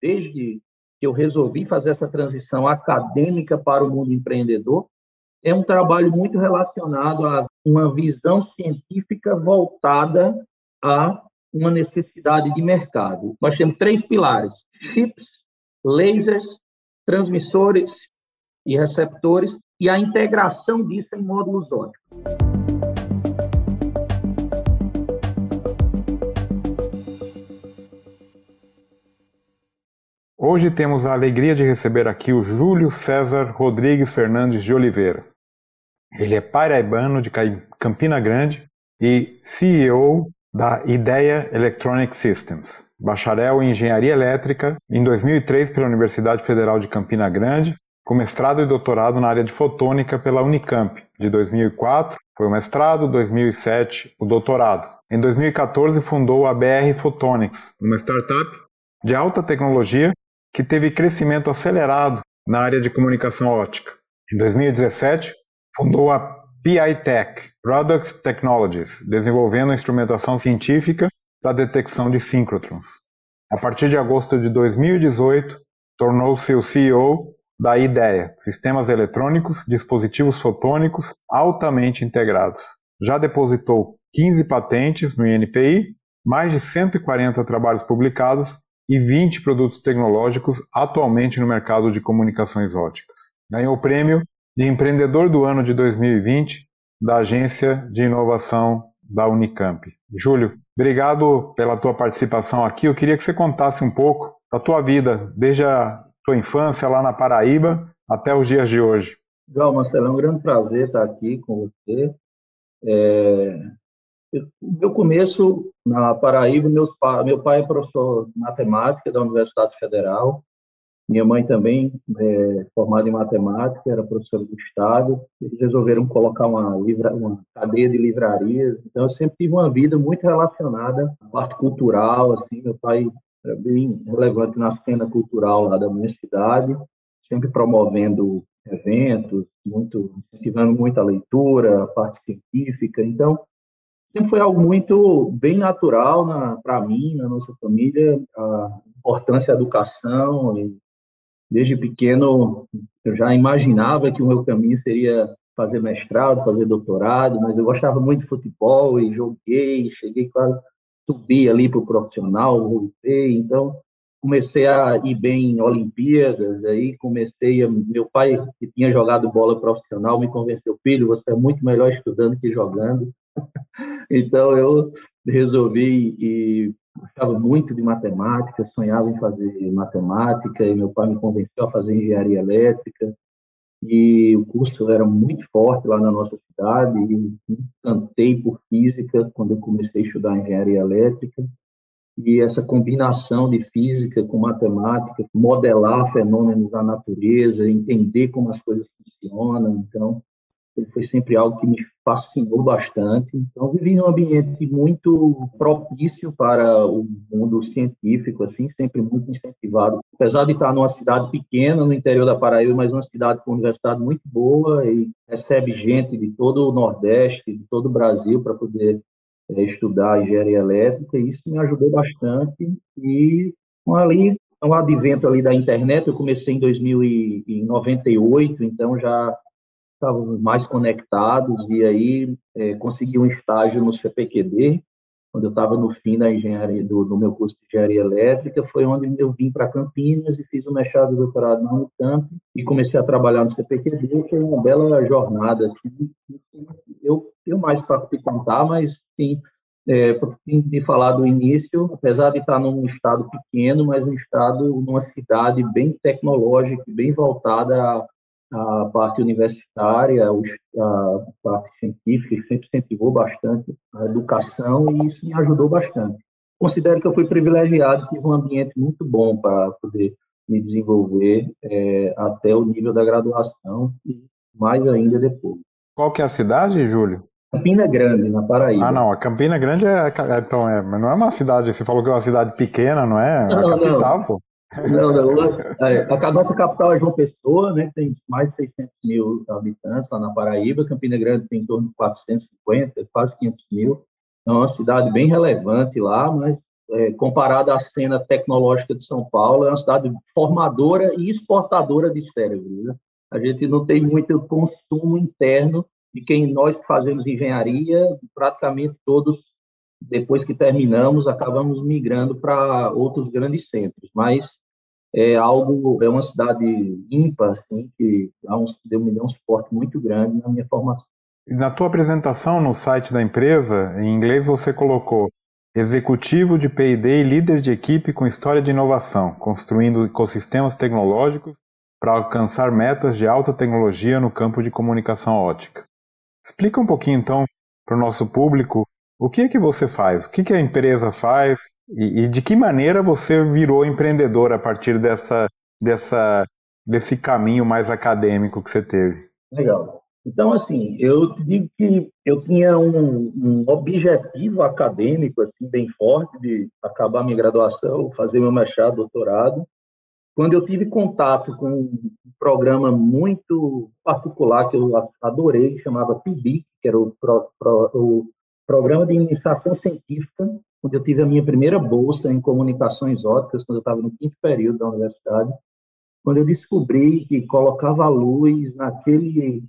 desde que eu resolvi fazer essa transição acadêmica para o mundo empreendedor, é um trabalho muito relacionado a uma visão científica voltada a uma necessidade de mercado. Nós temos três pilares: chips, lasers, transmissores e receptores, e a integração disso em módulos óticos. Hoje temos a alegria de receber aqui o Júlio César Rodrigues Fernandes de Oliveira. Ele é paraibano de Campina Grande e CEO da Ideia Electronic Systems, bacharel em Engenharia Elétrica em 2003 pela Universidade Federal de Campina Grande, com mestrado e doutorado na área de fotônica pela Unicamp. De 2004 foi o mestrado, 2007 o doutorado. Em 2014 fundou a BR Photonics, uma startup de alta tecnologia que teve crescimento acelerado na área de comunicação ótica. Em 2017 fundou a PI Tech, Products Technologies, desenvolvendo instrumentação científica para detecção de síncrotrons. A partir de agosto de 2018, tornou-se o CEO da IDEA, Sistemas Eletrônicos, Dispositivos Fotônicos Altamente Integrados. Já depositou 15 patentes no INPI, mais de 140 trabalhos publicados e 20 produtos tecnológicos atualmente no mercado de comunicações óticas. Ganhou o prêmio de Empreendedor do Ano de 2020 da Agência de Inovação da Unicamp. Júlio, obrigado pela tua participação aqui. Eu queria que você contasse um pouco da tua vida, desde a tua infância lá na Paraíba até os dias de hoje. João Marcelo, é um grande prazer estar aqui com você. É... Meu começo na Paraíba, meus meu pai é professor de matemática da Universidade Federal, minha mãe também, é, formada em matemática, era professora do Estado. Eles resolveram colocar uma, livra, uma cadeia de livrarias. Então, eu sempre tive uma vida muito relacionada à parte cultural. Assim, meu pai era bem relevante na cena cultural lá da minha cidade, sempre promovendo eventos, muito incentivando muita leitura, a parte científica. Então, sempre foi algo muito bem natural para mim, na nossa família, a importância da educação. Desde pequeno, eu já imaginava que o meu caminho seria fazer mestrado, fazer doutorado, mas eu gostava muito de futebol e joguei, cheguei quase subir ali para o profissional, voltei, então comecei a ir bem em Olimpíadas, aí comecei a, meu pai que tinha jogado bola profissional me convenceu, filho, você é muito melhor estudando que jogando, então eu resolvi ir gostava muito de matemática, sonhava em fazer matemática, e meu pai me convenceu a fazer engenharia elétrica, e o curso era muito forte lá na nossa cidade, e me encantei por física quando eu comecei a estudar engenharia elétrica, e essa combinação de física com matemática, modelar fenômenos da natureza, entender como as coisas funcionam, então foi sempre algo que me fascinou bastante. Então, vivi num ambiente muito propício para o mundo científico, assim, sempre muito incentivado. Apesar de estar numa cidade pequena, no interior da Paraíba, mas uma cidade com uma universidade muito boa e recebe gente de todo o Nordeste, de todo o Brasil, para poder é, estudar engenharia elétrica. E isso me ajudou bastante. E ali, o advento ali da internet, eu comecei em 2098, então já estávamos mais conectados e aí é, consegui um estágio no CPQD, quando eu estava no fim da engenharia do, do, meu curso de engenharia elétrica, foi onde eu vim para Campinas e fiz o mestrado e doutorado na Unicamp e comecei a trabalhar no CPQD, foi uma bela jornada. Assim, eu tenho mais para te contar, mas sim, é, de falar do início, apesar de estar num estado pequeno, mas um estado, numa cidade bem tecnológica, bem voltada a parte universitária, a parte científica, sempre incentivou bastante a educação e isso me ajudou bastante. Considero que eu fui privilegiado, tive um ambiente muito bom para poder me desenvolver é, até o nível da graduação e mais ainda depois. Qual que é a cidade, Júlio? Campina Grande, na Paraíba. Ah, não, a Campina Grande é, então, é, não é uma cidade, você falou que é uma cidade pequena, não é? É a capital, não. pô. Não, não. A nossa capital é João Pessoa, né? Tem mais de 600 mil habitantes lá na Paraíba. Campina Grande tem em torno de 450, quase 500 mil. É uma cidade bem relevante lá, mas é, comparada à cena tecnológica de São Paulo, é uma cidade formadora e exportadora de cérebros. Né? A gente não tem muito consumo interno de quem nós fazemos engenharia, praticamente todos, depois que terminamos, acabamos migrando para outros grandes centros. Mas é algo, é uma cidade ímpar, assim, que dá um, deu, me um suporte muito grande na minha formação. Na tua apresentação no site da empresa, em inglês você colocou executivo de P&D e líder de equipe com história de inovação, construindo ecossistemas tecnológicos para alcançar metas de alta tecnologia no campo de comunicação ótica. Explica um pouquinho então para o nosso público o que é que você faz, o que, que a empresa faz e, e de que maneira você virou empreendedor a partir dessa, dessa, desse caminho mais acadêmico que você teve. Legal. Então, assim, eu digo que eu tinha um, um, objetivo acadêmico assim bem forte de acabar minha graduação, fazer meu mestrado, doutorado. Quando eu tive contato com um programa muito particular que eu adorei, que chamava PIBIC, que era o, pro, pro, o Programa de Iniciação Científica, onde eu tive a minha primeira bolsa em comunicações óticas, quando eu estava no quinto período da universidade, quando eu descobri que colocava a luz naquele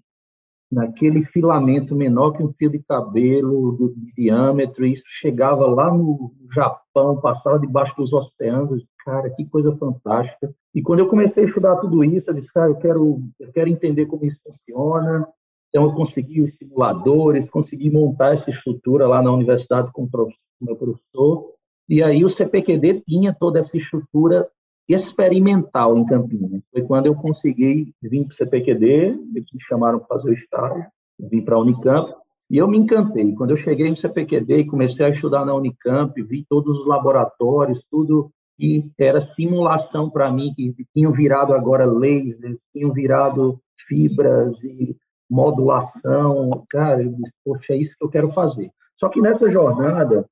naquele filamento menor que um fio de cabelo do, de diâmetro, e isso chegava lá no Japão, passava debaixo dos oceanos, cara, que coisa fantástica. E quando eu comecei a estudar tudo isso, eu disse, cara, eu quero, eu quero entender como isso funciona. Então eu consegui os simuladores, consegui montar essa estrutura lá na universidade com o meu professor, e aí o CPQD tinha toda essa estrutura experimental em Campinas. Foi quando eu consegui vir para o CPQD, me chamaram para fazer o estágio, vim para a Unicamp, e eu me encantei. Quando eu cheguei no CPQD e comecei a estudar na Unicamp, vi todos os laboratórios, tudo que era simulação para mim, que tinham virado agora lasers, tinham virado fibras e modulação. Cara, eu disse, poxa, é isso que eu quero fazer. Só que nessa jornada,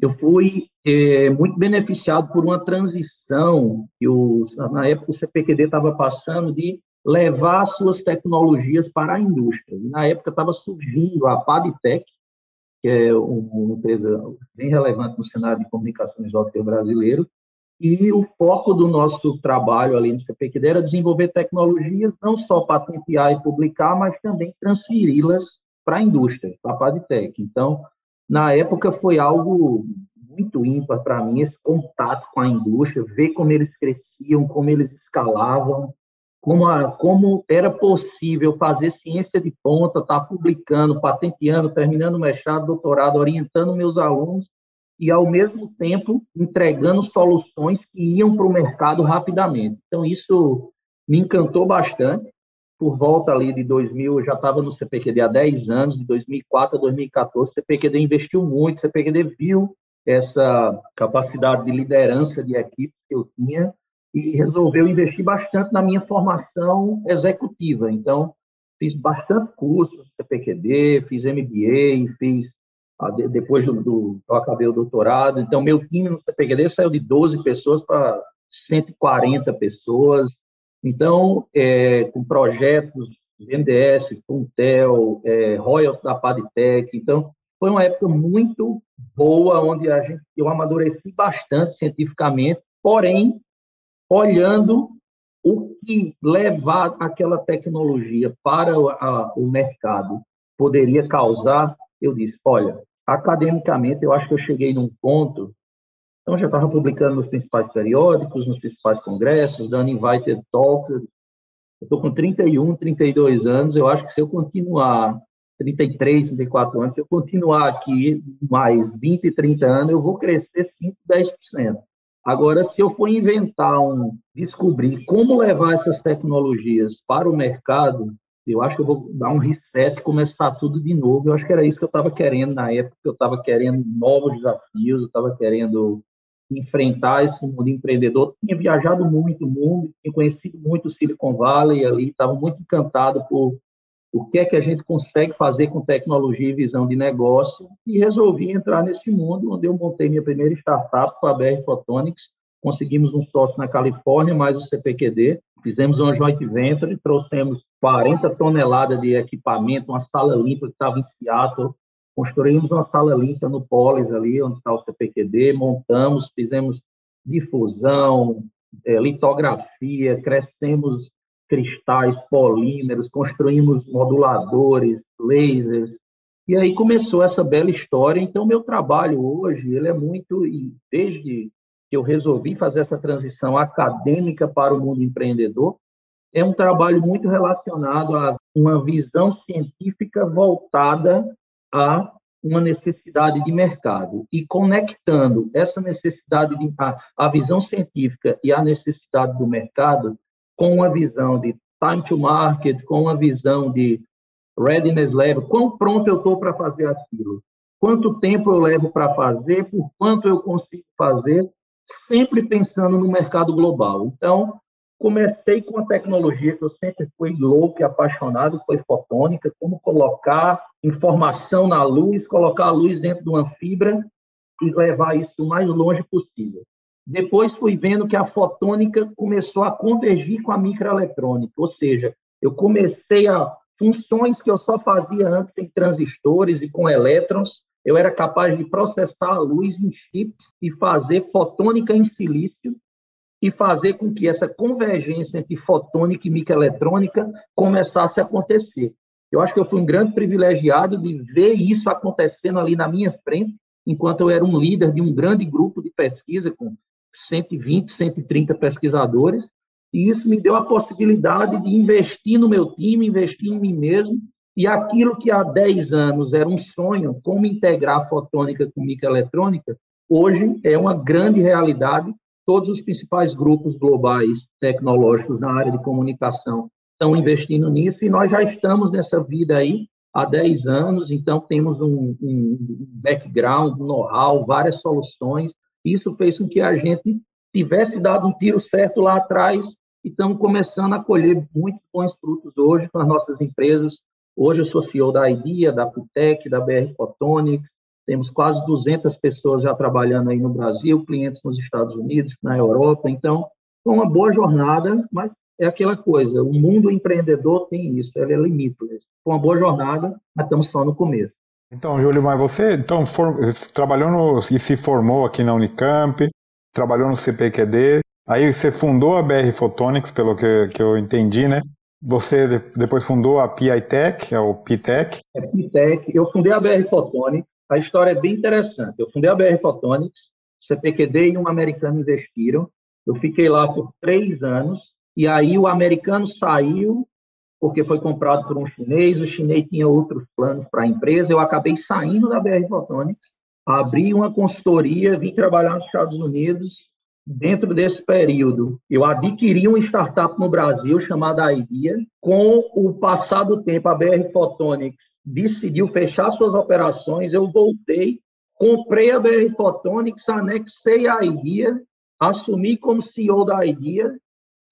eu fui é, muito beneficiado por uma transição que o, na época o CPQD estava passando de levar suas tecnologias para a indústria. E na época estava surgindo a Padtech, que é uma empresa bem relevante no cenário de comunicações ópticas brasileiro, e o foco do nosso trabalho ali no CPQD era desenvolver tecnologias, não só patentear e publicar, mas também transferi-las para a indústria, para a Padtech. Então, na época foi algo muito ímpar para mim esse contato com a indústria, ver como eles cresciam, como eles escalavam, como, a, como era possível fazer ciência de ponta, estar tá publicando, patenteando, terminando o mestrado, doutorado, orientando meus alunos e, ao mesmo tempo, entregando soluções que iam para o mercado rapidamente. Então, isso me encantou bastante por volta ali de 2000, eu já estava no CPQD há 10 anos, de 2004 a 2014, o CPQD investiu muito, o CPQD viu essa capacidade de liderança de equipe que eu tinha e resolveu investir bastante na minha formação executiva. Então, fiz bastante cursos CPQD, fiz MBA, fiz depois do, do eu acabei o doutorado. Então, meu time no CPQD saiu de 12 pessoas para 140 pessoas. Então, é, com projetos MDS, Puntel, é, Royal da Padtech. Então, foi uma época muito boa, onde a gente, eu amadureci bastante cientificamente, porém, olhando o que levar aquela tecnologia para a, o mercado poderia causar, eu disse, olha, academicamente, eu acho que eu cheguei num ponto então, já estava publicando nos principais periódicos, nos principais congressos, dando invited talks. Eu estou com 31, 32 anos. Eu acho que se eu continuar, 33, 34 anos, se eu continuar aqui mais 20, 30 anos, eu vou crescer 5, 10%. Agora, se eu for inventar um, descobrir como levar essas tecnologias para o mercado, eu acho que eu vou dar um reset, começar tudo de novo. Eu acho que era isso que eu estava querendo na época. Eu estava querendo novos desafios, eu estava querendo enfrentar esse mundo empreendedor. Tinha viajado muito o mundo, tinha conhecido muito o Silicon Valley ali, estava muito encantado por o que é que a gente consegue fazer com tecnologia e visão de negócio e resolvi entrar nesse mundo onde eu montei minha primeira startup com a BR Photonics. Conseguimos um sócio na Califórnia, mais o CPQD. Fizemos uma joint venture, trouxemos 40 toneladas de equipamento, uma sala limpa que estava em Seattle, construímos uma sala limpa no Polis ali, onde está o CPQD, montamos, fizemos difusão, é, litografia, crescemos cristais, polímeros, construímos moduladores, lasers, e aí começou essa bela história. Então, meu trabalho hoje, ele é muito, e desde que eu resolvi fazer essa transição acadêmica para o mundo empreendedor, é um trabalho muito relacionado a uma visão científica voltada a uma necessidade de mercado. E conectando essa necessidade de a, a visão científica e a necessidade do mercado com uma visão de time to market, com uma visão de readiness level, quão pronto eu estou para fazer aquilo, quanto tempo eu levo para fazer, por quanto eu consigo fazer, sempre pensando no mercado global. Então, comecei com a tecnologia que eu sempre fui louco e apaixonado, foi fotônica, como colocar informação na luz, colocar a luz dentro de uma fibra e levar isso o mais longe possível. Depois fui vendo que a fotônica começou a convergir com a microeletrônica, ou seja, eu comecei a funções que eu só fazia antes em transistores e com elétrons, eu era capaz de processar a luz em chips e fazer fotônica em silício e fazer com que essa convergência entre fotônica e microeletrônica começasse a acontecer. Eu acho que eu fui um grande privilegiado de ver isso acontecendo ali na minha frente, enquanto eu era um líder de um grande grupo de pesquisa com 120, 130 pesquisadores, e isso me deu a possibilidade de investir no meu time, investir em mim mesmo, e aquilo que há 10 anos era um sonho, como integrar fotônica com microeletrônica, hoje é uma grande realidade. Todos os principais grupos globais tecnológicos na área de comunicação estão investindo nisso e nós já estamos nessa vida aí há 10 anos, então temos um, um background, um know-how, várias soluções. Isso fez com que a gente tivesse dado um tiro certo lá atrás e estamos começando a colher muitos bons frutos hoje com as nossas empresas. Hoje eu sou CEO da IDEA, da Putec, da BR Photonics, temos quase 200 pessoas já trabalhando aí no Brasil, clientes nos Estados Unidos, na Europa. Então, foi uma boa jornada, mas é aquela coisa, o mundo empreendedor tem isso, ele é limitless. Foi uma boa jornada, mas estamos só no começo. Então, Júlio, mas você então, for, trabalhou no, e se formou aqui na Unicamp, trabalhou no CPQD, aí você fundou a BR Photonics, pelo que, que eu entendi, né? Você depois fundou a PITech, é o PITech? É PITech. Eu fundei a BR Photonics. A história é bem interessante. Eu fundei a BR Photonics, CPQD e um americano investiram. Eu fiquei lá por três anos. E aí o americano saiu porque foi comprado por um chinês. O chinês tinha outros planos para a empresa. Eu acabei saindo da BR Photonics abri uma consultoria, vim trabalhar nos Estados Unidos. Dentro desse período, eu adquiri uma startup no Brasil chamada IDEA. Com o passar do tempo, a BR Photonics decidiu fechar suas operações. Eu voltei, comprei a BR Photonics, anexei a IDEA, assumi como CEO da IDEA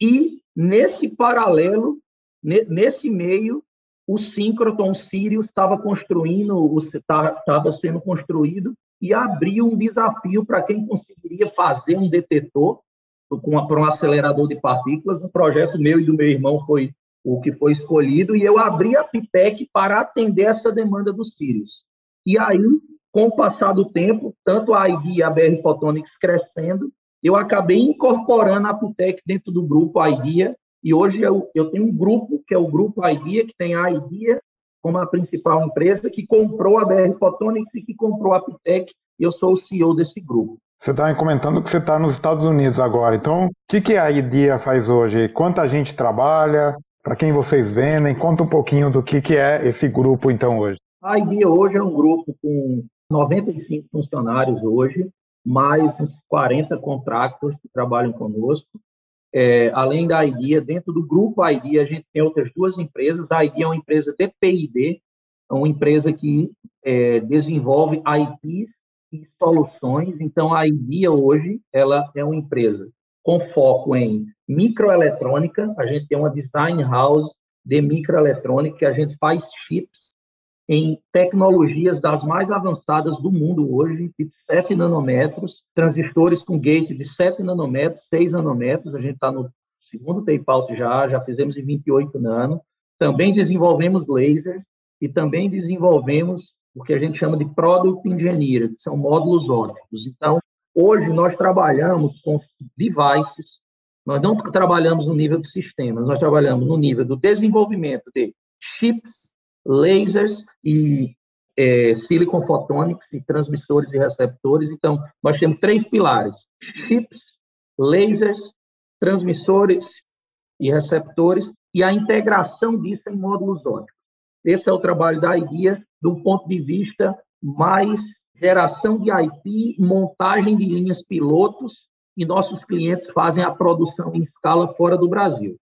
e, nesse paralelo, nesse meio, o síncroton Sirius estava construindo, estava sendo construído e abriu um desafio para quem conseguiria fazer um detetor para um acelerador de partículas. Um projeto meu e do meu irmão foi o que foi escolhido, e eu abri a Pitec para atender essa demanda do Sirius. E aí, com o passar do tempo, tanto a ID e a BR Photonics crescendo, eu acabei incorporando a Pitec dentro do grupo IDEA, e hoje eu, eu tenho um grupo, que é o grupo IDEA, que tem a IDEA, como a principal empresa que comprou a BR Photonics e que comprou a Pitec, e eu sou o CEO desse grupo. Você está comentando que você está nos Estados Unidos agora, então o que, que a IDEA faz hoje? Quanta gente trabalha? Para quem vocês vendem? Conta um pouquinho do que, que é esse grupo então hoje. A IDEA hoje é um grupo com 95 funcionários hoje, mais uns 40 contratos que trabalham conosco. É, além da IDEA, dentro do grupo IDEA, a gente tem outras duas empresas. A IDEA é uma empresa de PID, é uma empresa que é, desenvolve IPs e soluções. Então, a IDEA hoje ela é uma empresa com foco em microeletrônica. A gente tem uma design house de microeletrônica que a gente faz chips em tecnologias das mais avançadas do mundo hoje, tipo 7 nanômetros, transistores com gate de 7 nanômetros, 6 nanômetros, a gente está no segundo tape-out já, já fizemos em 28 nano. Também desenvolvemos lasers e também desenvolvemos o que a gente chama de Product Engineering, que são módulos ópticos. Então, hoje nós trabalhamos com devices, nós não trabalhamos no nível de sistemas, nós trabalhamos no nível do desenvolvimento de chips, lasers e é, silicon photonics e transmissores e receptores. Então, nós temos três pilares: chips, lasers, transmissores e receptores, e a integração disso em módulos óticos. Esse é o trabalho da IDEA do ponto de vista mais geração de IP, montagem de linhas pilotos, e nossos clientes fazem a produção em escala fora do Brasil.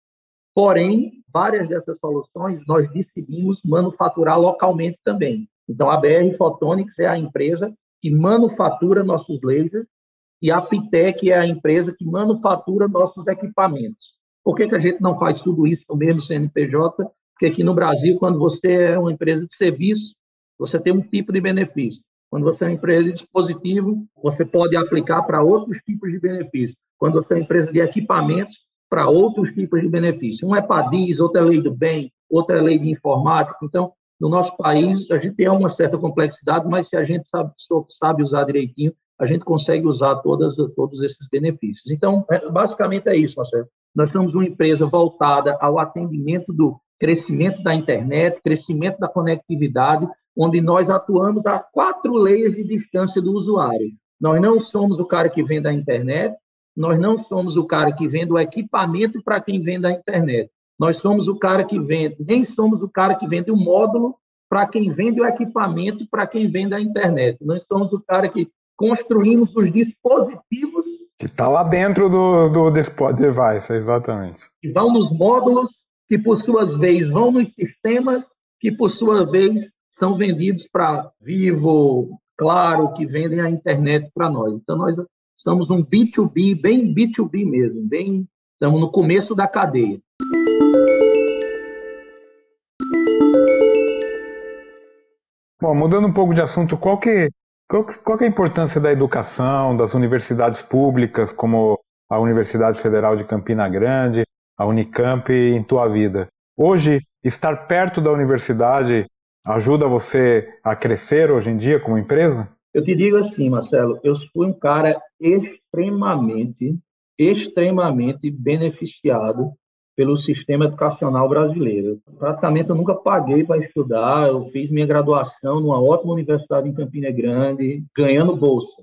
Porém, várias dessas soluções nós decidimos manufaturar localmente também. Então, a BR Photonics é a empresa que manufatura nossos lasers e a Pitec é a empresa que manufatura nossos equipamentos. Por que, que a gente não faz tudo isso no mesmo CNPJ? Porque aqui no Brasil, quando você é uma empresa de serviço, você tem um tipo de benefício. Quando você é uma empresa de dispositivo, você pode aplicar para outros tipos de benefícios. Quando você é uma empresa de equipamentos, para outros tipos de benefício. Um é PADIS, outro é lei do bem, outro é lei de informática. Então, no nosso país, a gente tem uma certa complexidade, mas se a gente sabe, sabe usar direitinho, a gente consegue usar todas, todos esses benefícios. Então, é, basicamente é isso, Marcelo. Nós somos uma empresa voltada ao atendimento do crescimento da internet, crescimento da conectividade, onde nós atuamos a quatro leis de distância do usuário. Nós não somos o cara que vende a internet, nós não somos o cara que vende o equipamento para quem vende a internet. Nós somos o cara que vende, nem somos o cara que vende o módulo para quem vende o equipamento para quem vende a internet. Nós somos o cara que construímos os dispositivos. Que está lá dentro do, do device, exatamente. Que vão nos módulos, que por suas vezes vão nos sistemas, que por sua vez são vendidos para Vivo, Claro, que vendem a internet para nós. Então, nós estamos um B2B, bem B2B mesmo, bem, estamos no começo da cadeia. Bom, mudando um pouco de assunto, qual que, qual, qual que é a importância da educação, das universidades públicas, como a Universidade Federal de Campina Grande, a Unicamp, em tua vida? Hoje, estar perto da universidade ajuda você a crescer hoje em dia como empresa? Eu te digo assim, Marcelo, eu fui um cara extremamente, extremamente beneficiado pelo sistema educacional brasileiro. Praticamente eu nunca paguei para estudar, eu fiz minha graduação numa ótima universidade em Campina Grande, ganhando bolsa.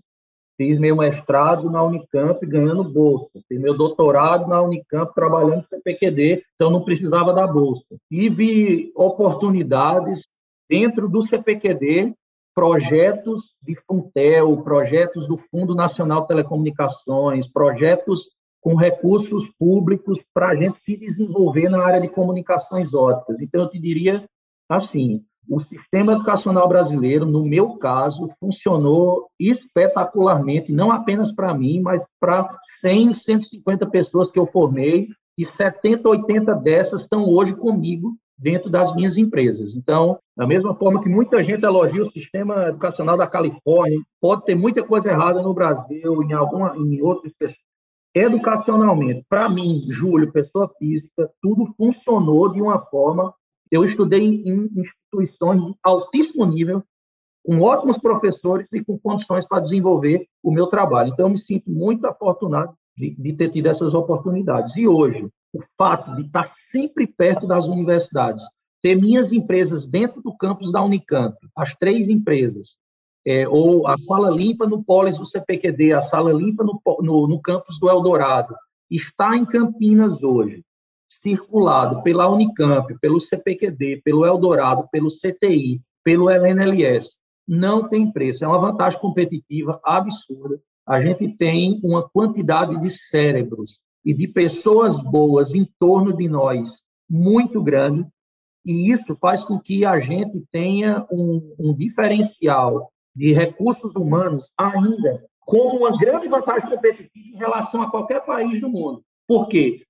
Fiz meu mestrado na Unicamp ganhando bolsa. Fiz meu doutorado na Unicamp trabalhando no CPQD, então não precisava da bolsa. Tive oportunidades dentro do CPQD, projetos de Funtel, projetos do Fundo Nacional de Telecomunicações, projetos com recursos públicos para a gente se desenvolver na área de comunicações óticas. Então, eu te diria assim: o sistema educacional brasileiro, no meu caso, funcionou espetacularmente, não apenas para mim, mas para 100, 150 pessoas que eu formei, e 70, 80 dessas estão hoje comigo dentro das minhas empresas. Então, da mesma forma que muita gente elogia o sistema educacional da Califórnia, pode ter muita coisa errada no Brasil, em alguma, em outros Educacionalmente, para mim, Júlio, pessoa física, tudo funcionou de uma forma. Eu estudei em instituições de altíssimo nível, com ótimos professores e com condições para desenvolver o meu trabalho. Então, eu me sinto muito afortunado de, de ter tido essas oportunidades. E hoje, o fato de estar sempre perto das universidades, ter minhas empresas dentro do campus da Unicamp, as três empresas, é, ou a sala limpa no Polis do CPQD, a sala limpa no, no, no campus do Eldorado, está em Campinas hoje, circulado pela Unicamp, pelo CPQD, pelo Eldorado, pelo CTI, pelo LNLS, não tem preço. É uma vantagem competitiva absurda. A gente tem uma quantidade de cérebros e de pessoas boas em torno de nós muito grande, e isso faz com que a gente tenha um, um diferencial de recursos humanos ainda como uma grande vantagem competitiva em relação a qualquer país do mundo. Por quê?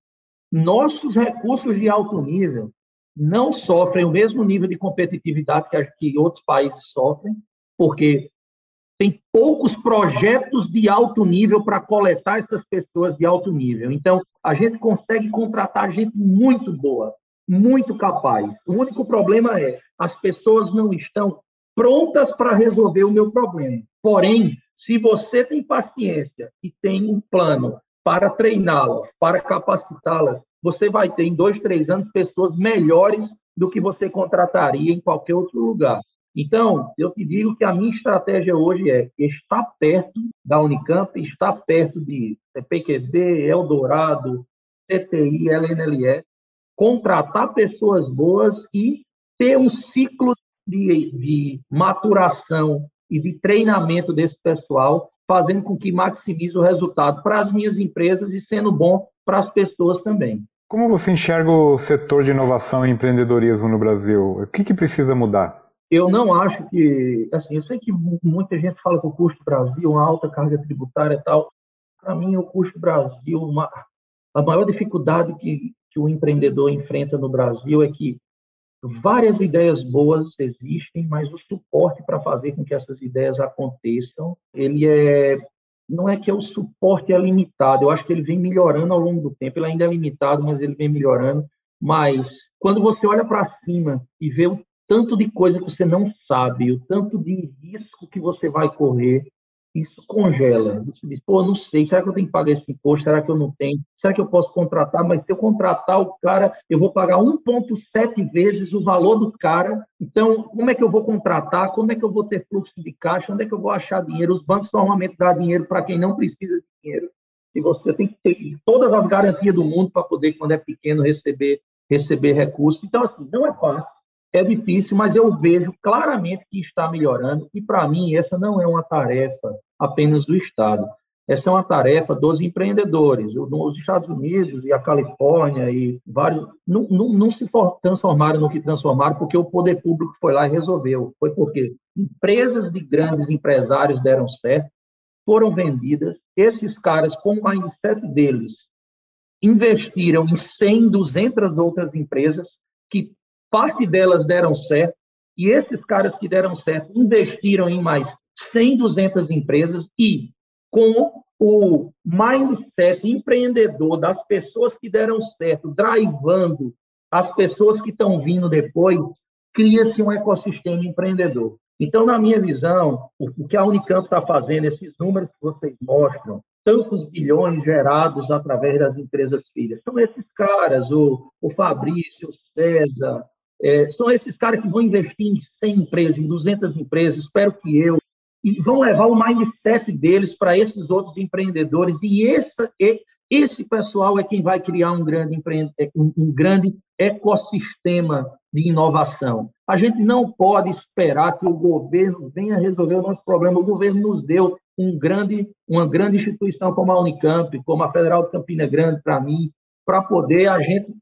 Nossos recursos de alto nível não sofrem o mesmo nível de competitividade que, que outros países sofrem, porque tem poucos projetos de alto nível para coletar essas pessoas de alto nível. Então, a gente consegue contratar gente muito boa, muito capaz. O único problema é as pessoas não estão prontas para resolver o meu problema. Porém, se você tem paciência e tem um plano para treiná-las, para capacitá-las, você vai ter em dois, três anos pessoas melhores do que você contrataria em qualquer outro lugar. Então, eu te digo que a minha estratégia hoje é estar perto da Unicamp, estar perto de PQD, Eldorado, CTI, LNLS, contratar pessoas boas e ter um ciclo de, de maturação e de treinamento desse pessoal, fazendo com que maximize o resultado para as minhas empresas e sendo bom para as pessoas também. Como você enxerga o setor de inovação e empreendedorismo no Brasil? O que, que precisa mudar? Eu não acho que, assim, eu sei que muita gente fala que o custo Brasil, uma alta carga tributária e tal. Para mim, o custo Brasil, uma, a maior dificuldade que, que o empreendedor enfrenta no Brasil é que várias ideias boas existem, mas o suporte para fazer com que essas ideias aconteçam, ele é não é que é o suporte é limitado, eu acho que ele vem melhorando ao longo do tempo, ele ainda é limitado, mas ele vem melhorando. Mas quando você olha para cima e vê o tanto de coisa que você não sabe, o tanto de risco que você vai correr, isso congela. Você diz, pô, não sei, será que eu tenho que pagar esse imposto? Será que eu não tenho? Será que eu posso contratar? Mas se eu contratar o cara, eu vou pagar 1,7 vezes o valor do cara. Então, como é que eu vou contratar? Como é que eu vou ter fluxo de caixa? Onde é que eu vou achar dinheiro? Os bancos normalmente dão dinheiro para quem não precisa de dinheiro. E você tem que ter todas as garantias do mundo para poder, quando é pequeno, receber, receber recursos. Então, assim, não é fácil é difícil, mas eu vejo claramente que está melhorando. E para mim, essa não é uma tarefa apenas do Estado. Essa é uma tarefa dos empreendedores. Os Estados Unidos e a Califórnia e vários não, não, não se transformaram no que transformaram porque o poder público foi lá e resolveu. Foi porque empresas de grandes empresários deram certo, foram vendidas. Esses caras, com o mindset deles, investiram em 100, 200 outras empresas que parte delas deram certo, e esses caras que deram certo investiram em mais 100, 200 empresas e com o mindset empreendedor das pessoas que deram certo, drivando as pessoas que estão vindo depois, cria-se um ecossistema empreendedor. Então, na minha visão, o que a Unicamp está fazendo, esses números que vocês mostram, tantos bilhões gerados através das empresas filhas, são esses caras, o, o Fabrício, o César, é, são esses caras que vão investir em 100 empresas, em 200 empresas, espero que eu, e vão levar o mindset deles para esses outros empreendedores. E esse, esse pessoal é quem vai criar um grande, um grande ecossistema de inovação. A gente não pode esperar que o governo venha resolver o nosso problema. O governo nos deu um grande, uma grande instituição como a Unicamp, como a Federal de Campina Grande, para mim, para poder a gente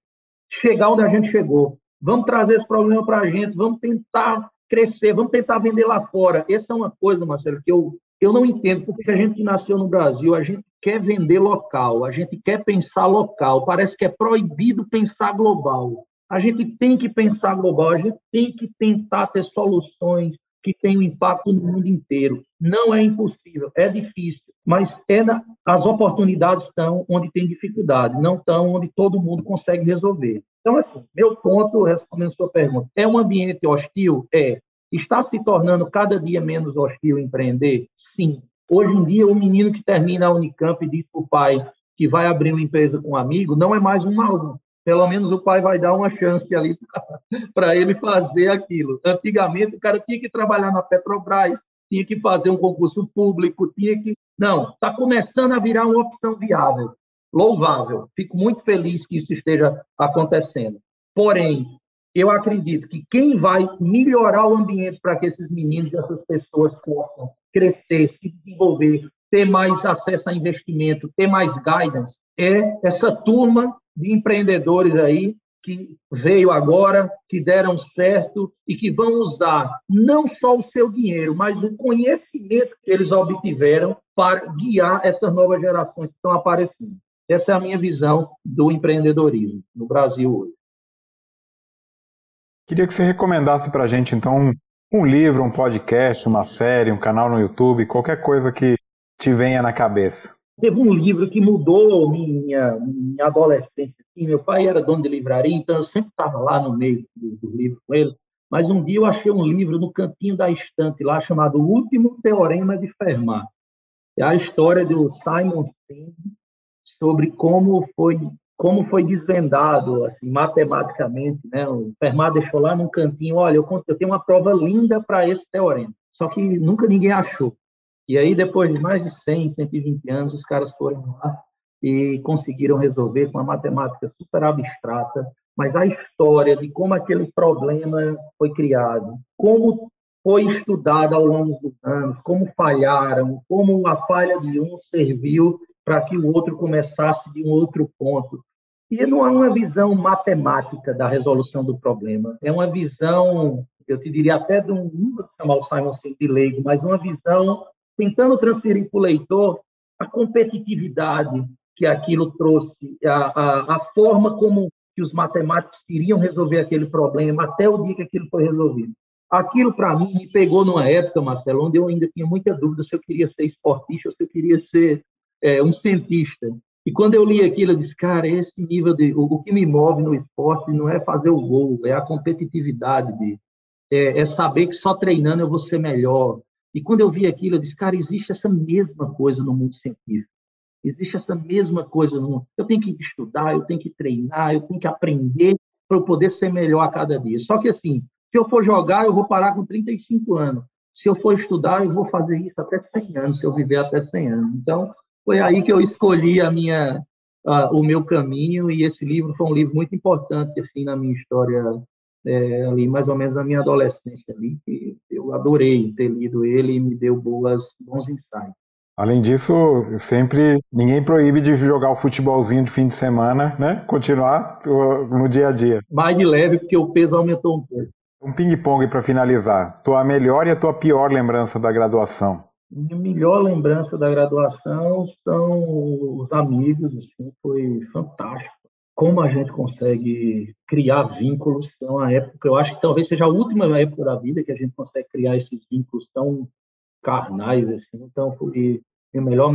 chegar onde a gente chegou. Vamos trazer esse problema para a gente, vamos tentar crescer, vamos tentar vender lá fora. Essa é uma coisa, Marcelo, que eu, eu não entendo, porque a gente que nasceu no Brasil, a gente quer vender local, a gente quer pensar local, parece que é proibido pensar global. A gente tem que pensar global, a gente tem que tentar ter soluções que tenham impacto no mundo inteiro. Não é impossível, é difícil, mas é na, as oportunidades estão onde tem dificuldade, não estão onde todo mundo consegue resolver. Então, assim, meu ponto, respondendo a sua pergunta, é um ambiente hostil? É. Está se tornando cada dia menos hostil empreender? Sim. Hoje em dia, o menino que termina a Unicamp e diz para o pai que vai abrir uma empresa com um amigo, não é mais um aluno. Pelo menos o pai vai dar uma chance ali para ele fazer aquilo. Antigamente, o cara tinha que trabalhar na Petrobras, tinha que fazer um concurso público, tinha que. Não, está começando a virar uma opção viável louvável. Fico muito feliz que isso esteja acontecendo. Porém, eu acredito que quem vai melhorar o ambiente para que esses meninos e essas pessoas possam crescer, se desenvolver, ter mais acesso a investimento, ter mais guidance, é essa turma de empreendedores aí que veio agora, que deram certo e que vão usar não só o seu dinheiro, mas o conhecimento que eles obtiveram para guiar essas novas gerações que estão aparecendo. Essa é a minha visão do empreendedorismo no Brasil hoje. Queria que você recomendasse para a gente, então, um livro, um podcast, uma série, um canal no YouTube, qualquer coisa que te venha na cabeça. Teve um livro que mudou minha, minha adolescência. Assim, meu pai era dono de livraria, então eu sempre estava lá no meio do, do livro com ele. Mas um dia eu achei um livro no cantinho da estante lá chamado O Último Teorema de Fermat. É a história do Simon Singh sobre como foi como foi desvendado assim, matematicamente, né? O Fermat deixou lá num cantinho, olha, eu, eu tenho uma prova linda para esse teorema. Só que nunca ninguém achou. E aí, depois de mais de 100, 120 anos, os caras foram lá e conseguiram resolver com uma matemática super abstrata, mas a história de como aquele problema foi criado, como foi estudado ao longo dos anos, como falharam, como a falha de um serviu para que o outro começasse de um outro ponto. E não é uma visão matemática da resolução do problema, é uma visão, eu te diria até de um, vou chamar o Simon de leigo, mas uma visão tentando transferir para o leitor a competitividade que aquilo trouxe, a, a, a forma como que os matemáticos queriam resolver aquele problema até o dia que aquilo foi resolvido. Aquilo, para mim, me pegou numa época, Marcelo, onde eu ainda tinha muita dúvida se eu queria ser esportista ou se eu queria ser é, um cientista. E quando eu li aquilo, eu disse, cara, esse nível de. O, o que me move no esporte não é fazer o gol, é a competitividade, de, é, é saber que só treinando eu vou ser melhor, e quando eu vi aquilo, eu disse, cara, existe essa mesma coisa no mundo científico. Existe essa mesma coisa no mundo. Eu tenho que estudar, eu tenho que treinar, eu tenho que aprender para eu poder ser melhor a cada dia. Só que assim, se eu for jogar, eu vou parar com 35 anos. Se eu for estudar, eu vou fazer isso até 100 anos, se eu viver até 100 anos. Então, foi aí que eu escolhi a minha, uh, o meu caminho e esse livro foi um livro muito importante assim na minha história é, ali mais ou menos na minha adolescência ali, que eu adorei ter lido ele e me deu boas, bons insights. Além disso, sempre ninguém proíbe de jogar o futebolzinho de fim de semana, né? Continuar no dia a dia. Mais de leve, porque o peso aumentou um pouco. Um ping-pong para finalizar. Tua melhor e a tua pior lembrança da graduação? Minha melhor lembrança da graduação são os amigos, assim, foi fantástico como a gente consegue criar vínculos. É uma época, eu acho que talvez seja a última época da vida que a gente consegue criar esses vínculos tão carnais assim. Então, foi minha melhor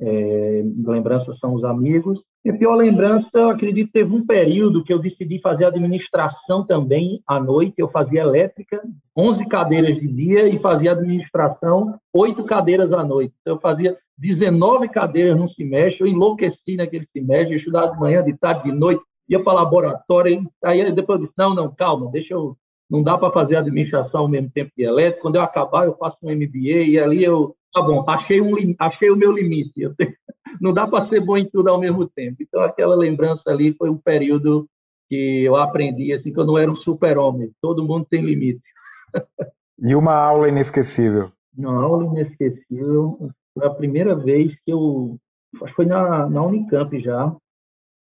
é, lembrança são os amigos. Minha pior lembrança, eu acredito, teve um período que eu decidi fazer administração também à noite. Eu fazia elétrica, 11 cadeiras de dia e fazia administração, 8 cadeiras à noite. Então, eu fazia 19 cadeiras no semestre. Eu enlouqueci naquele semestre, eu estudava de manhã, de tarde, de noite, ia para laboratório. Aí depois eu disse: não, não, calma, deixa eu não dá para fazer administração ao mesmo tempo que elétrico. Quando eu acabar, eu faço um MBA e ali eu tá bom, achei, um, achei o meu limite. Tenho, não dá para ser bom em tudo ao mesmo tempo. Então, aquela lembrança ali foi um período que eu aprendi, assim, que eu não era um super-homem. Todo mundo tem limite. E uma aula inesquecível? Uma aula inesquecível foi a primeira vez que eu. Acho que foi na, na Unicamp já.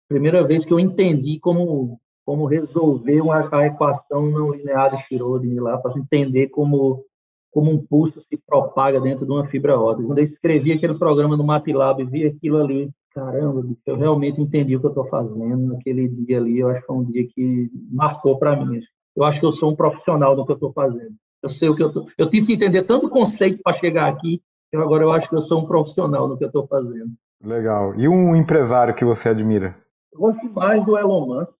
Primeira vez que eu entendi como, como resolver uma, a equação não linear de Schrödinger lá, para entender como como um pulso se propaga dentro de uma fibra ótica. Quando eu escrevi aquele programa no MATLAB e vi aquilo ali, caramba, eu realmente entendi o que eu estou fazendo naquele dia ali. Eu acho que foi um dia que marcou para mim. Assim. Eu acho que eu sou um profissional do que eu estou fazendo. Eu sei o que eu tô... Eu tive que entender tanto conceito para chegar aqui. que agora eu acho que eu sou um profissional do que eu estou fazendo. Legal. E um empresário que você admira? Eu gosto mais do Elon Musk.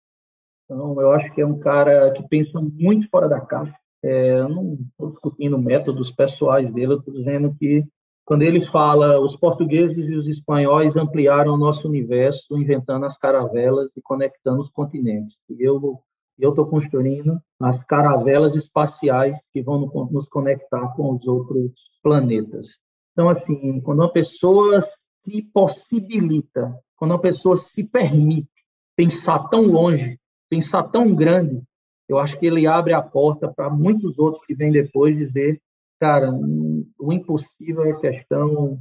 Então, eu acho que é um cara que pensa muito fora da caixa. É, eu não estou discutindo métodos pessoais dele, eu estou dizendo que quando ele fala os portugueses e os espanhóis ampliaram o nosso universo, inventando as caravelas e conectando os continentes. E eu estou construindo as caravelas espaciais que vão nos conectar com os outros planetas. Então, assim, quando uma pessoa se possibilita, quando uma pessoa se permite pensar tão longe, pensar tão grande, eu acho que ele abre a porta para muitos outros que vêm depois dizer, cara, o impossível é questão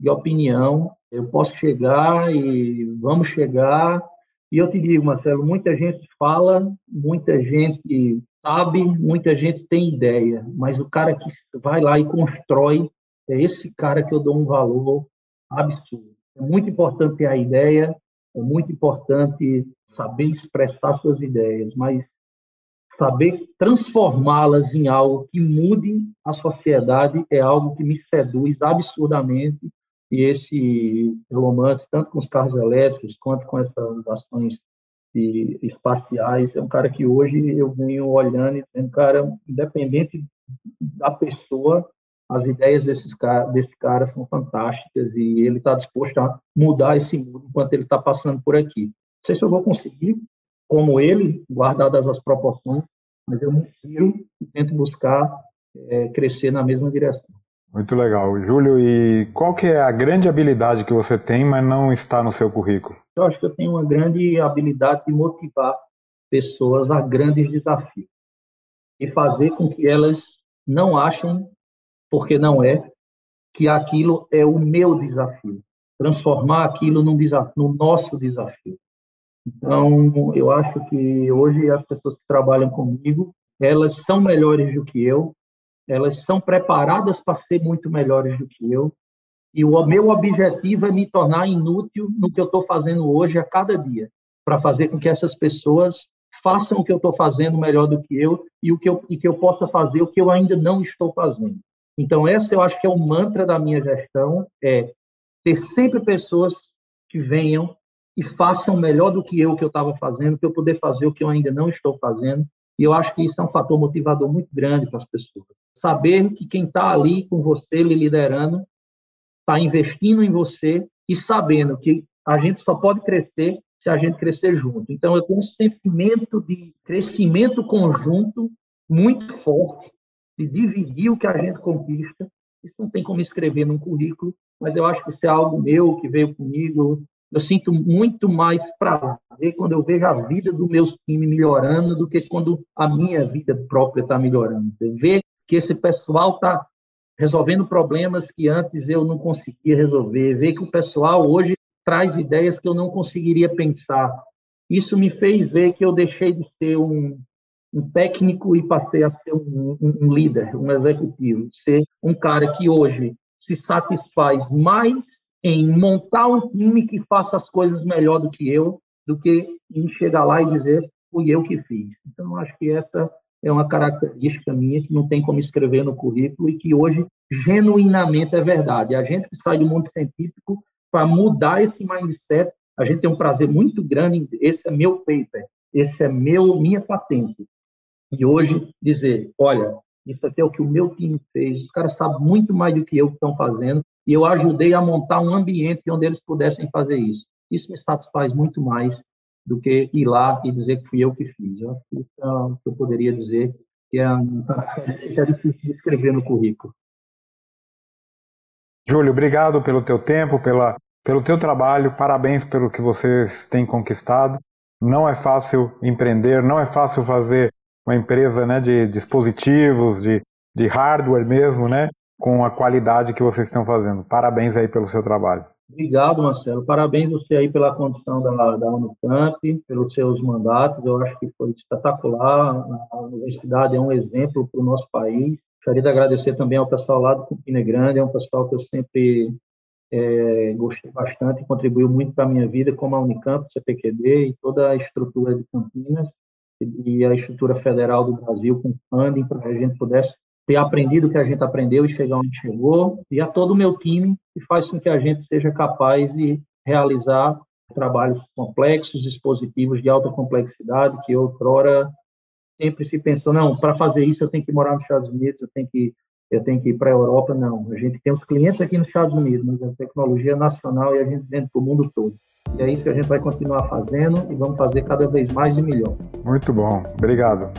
de opinião. Eu posso chegar e vamos chegar. E eu te digo, Marcelo, muita gente fala, muita gente sabe, muita gente tem ideia, mas o cara que vai lá e constrói é esse cara que eu dou um valor absurdo. É muito importante ter a ideia, é muito importante saber expressar suas ideias, mas saber transformá-las em algo que mude a sociedade é algo que me seduz absurdamente. E esse romance, tanto com os carros elétricos quanto com essas ações espaciais. É um cara que hoje eu venho olhando e um cara independente da pessoa, as ideias desses cara, desse cara são fantásticas e ele está disposto a mudar esse mundo enquanto ele está passando por aqui. Não sei se eu vou conseguir, como ele, guardadas as proporções, mas eu me inspiro e tento buscar é, crescer na mesma direção. Muito legal. Júlio, e qual que é a grande habilidade que você tem, mas não está no seu currículo? Eu acho que eu tenho uma grande habilidade de motivar pessoas a grandes desafios e fazer com que elas não achem, porque não é, que aquilo é o meu desafio. Transformar aquilo num desafio, no nosso desafio. Então, eu acho que hoje as pessoas que trabalham comigo, elas são melhores do que eu, elas são preparadas para ser muito melhores do que eu, e o meu objetivo é me tornar inútil no que eu estou fazendo hoje a cada dia, para fazer com que essas pessoas façam o que eu estou fazendo melhor do que eu e o que eu, e que eu possa fazer o que eu ainda não estou fazendo. Então, essa eu acho que é o mantra da minha gestão, é ter sempre pessoas que venham e façam melhor do que eu que eu estava fazendo, para eu poder fazer o que eu ainda não estou fazendo. E eu acho que isso é um fator motivador muito grande para as pessoas. Saber que quem está ali com você, lhe liderando, está investindo em você e sabendo que a gente só pode crescer se a gente crescer junto. Então, eu tenho um sentimento de crescimento conjunto muito forte, de dividir o que a gente conquista. Isso não tem como escrever num currículo, mas eu acho que isso é algo meu, que veio comigo. Eu sinto muito mais prazer quando eu vejo a vida do meu time melhorando do que quando a minha vida própria está melhorando. Ver que esse pessoal está resolvendo problemas que antes eu não conseguia resolver, ver que o pessoal hoje traz ideias que eu não conseguiria pensar. Isso me fez ver que eu deixei de ser um, um técnico e passei a ser um, um, líder, um executivo, ser um cara que hoje se satisfaz mais em montar um time que faça as coisas melhor do que eu, do que em chegar lá e dizer fui eu que fiz. Então, acho que essa é uma característica minha que não tem como escrever no currículo e que hoje genuinamente é verdade. A gente que sai do mundo científico para mudar esse mindset, a gente tem um prazer muito grande. Esse é meu paper, esse é meu minha patente. E hoje dizer, olha, isso aqui é o que o meu time fez. Os caras sabem muito mais do que eu que estão fazendo e eu ajudei a montar um ambiente onde eles pudessem fazer isso. Isso me satisfaz muito mais do que ir lá e dizer que fui eu que fiz. Eu acho que isso é o que eu poderia dizer que é, é difícil de escrever no currículo. Júlio, obrigado pelo teu tempo, pela, pelo teu trabalho, parabéns pelo que vocês têm conquistado. Não é fácil empreender, não é fácil fazer uma empresa né, de dispositivos, de, de hardware mesmo, né, com a qualidade que vocês estão fazendo. Parabéns aí pelo seu trabalho. Obrigado, Marcelo. Parabéns você aí pela condição da, da Unicamp, pelos seus mandatos. Eu acho que foi espetacular. A universidade é um exemplo para o nosso país. Gostaria de agradecer também ao pessoal lá do Campina Grande. É um pessoal que eu sempre é, gostei bastante contribuiu muito para a minha vida, como a Unicamp, o CPQD e toda a estrutura de Campinas e a estrutura federal do Brasil com funding para que a gente pudesse ter aprendido o que a gente aprendeu e chegar onde chegou, e a todo o meu time, que faz com que a gente seja capaz de realizar trabalhos complexos, dispositivos de alta complexidade, que outrora sempre se pensou, não, para fazer isso eu tenho que morar nos Estados Unidos, eu tenho que eu tenho que ir para a Europa, não. A gente tem os clientes aqui nos Estados Unidos, mas a tecnologia é nacional e a gente vende para o mundo todo. E é isso que a gente vai continuar fazendo e vamos fazer cada vez mais e melhor. Muito bom. Obrigado.